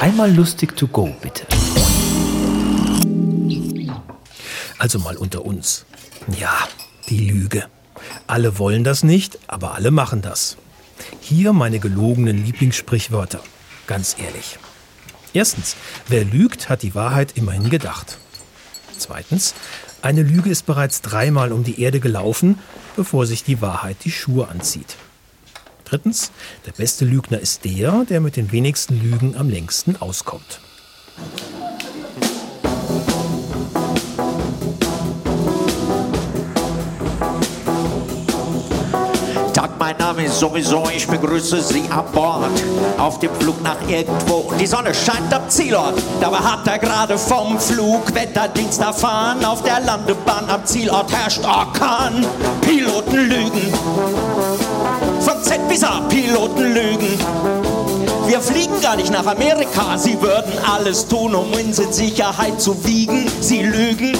Einmal lustig to go, bitte. Also mal unter uns. Ja, die Lüge. Alle wollen das nicht, aber alle machen das. Hier meine gelogenen Lieblingssprichwörter. Ganz ehrlich. Erstens, wer lügt, hat die Wahrheit immerhin gedacht. Zweitens, eine Lüge ist bereits dreimal um die Erde gelaufen, bevor sich die Wahrheit die Schuhe anzieht. Drittens, der beste Lügner ist der, der mit den wenigsten Lügen am längsten auskommt. Mein Name ist sowieso, ich begrüße Sie an Bord. Auf dem Flug nach irgendwo und die Sonne scheint am Zielort. Dabei hat er gerade vom Flugwetterdienst erfahren. Auf der Landebahn am Zielort herrscht Orkan. Piloten lügen. Von Z bis A, Piloten lügen. Wir fliegen gar nicht nach Amerika. Sie würden alles tun, um uns in Sicherheit zu wiegen. Sie lügen.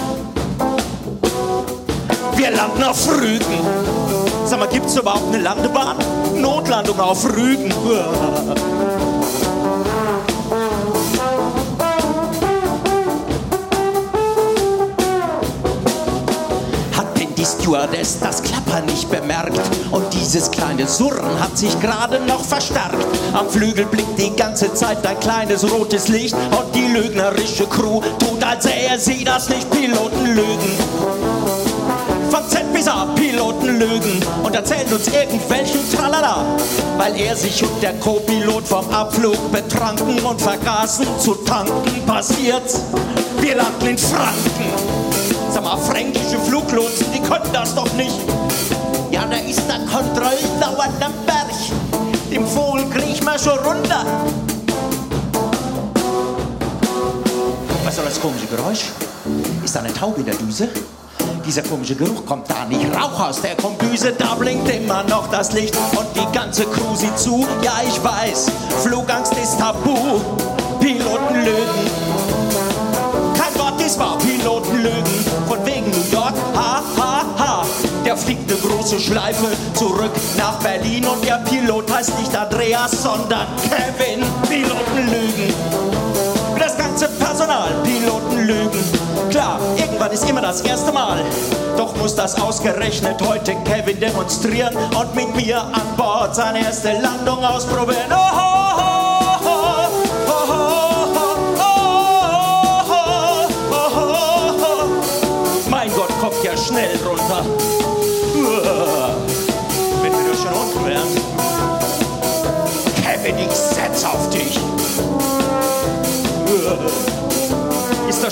Wir landen auf Rügen. Sag mal, gibt's überhaupt eine Landebahn? Notlandung auf Rügen. Hat denn die Stewardess das Klappern nicht bemerkt? Und dieses kleine Surren hat sich gerade noch verstärkt. Am Flügel blinkt die ganze Zeit ein kleines rotes Licht. Und die lügnerische Crew tut, als sähe sie das nicht. Piloten lügen von Z bis A Piloten lügen und erzählen uns irgendwelchen Tralala, weil er sich und der Co-Pilot vom Abflug betranken und vergaßen zu tanken. Passiert's, wir landen in Franken. Sag mal, fränkische Fluglotsen, die können das doch nicht. Ja, da ist der Kontrolldauer am Berg. Dem Vogel krieg ich mal schon runter. Was soll das komische Geräusch? Ist da eine Taube in der Düse? Dieser komische Geruch kommt da nicht. Rauch aus der Kombüse, da blinkt immer noch das Licht. Und die ganze Crew sieht zu. Ja, ich weiß, Flugangst ist tabu. Piloten lügen. Kein Wort ist wahr, Piloten lügen. Von wegen New York, ha, ha, ha. Der fliegt eine große Schleife zurück nach Berlin. Und der Pilot heißt nicht Andreas, sondern Kevin. Piloten lügen. Das ganze Personal, Piloten lügen. Ist immer das erste Mal. Doch muss das ausgerechnet heute Kevin demonstrieren und mit mir an Bord seine erste Landung ausprobieren. Oh, mein Gott, kommt ja schnell runter. Wenn wir schon unten wären. Kevin, ich setz auf dich.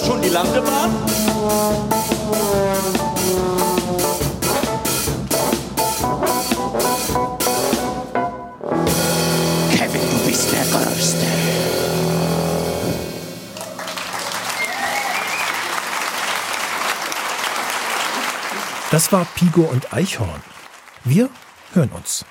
Das schon die Landebahn? Kevin, du bist der Größte. Das war Pigo und Eichhorn. Wir hören uns.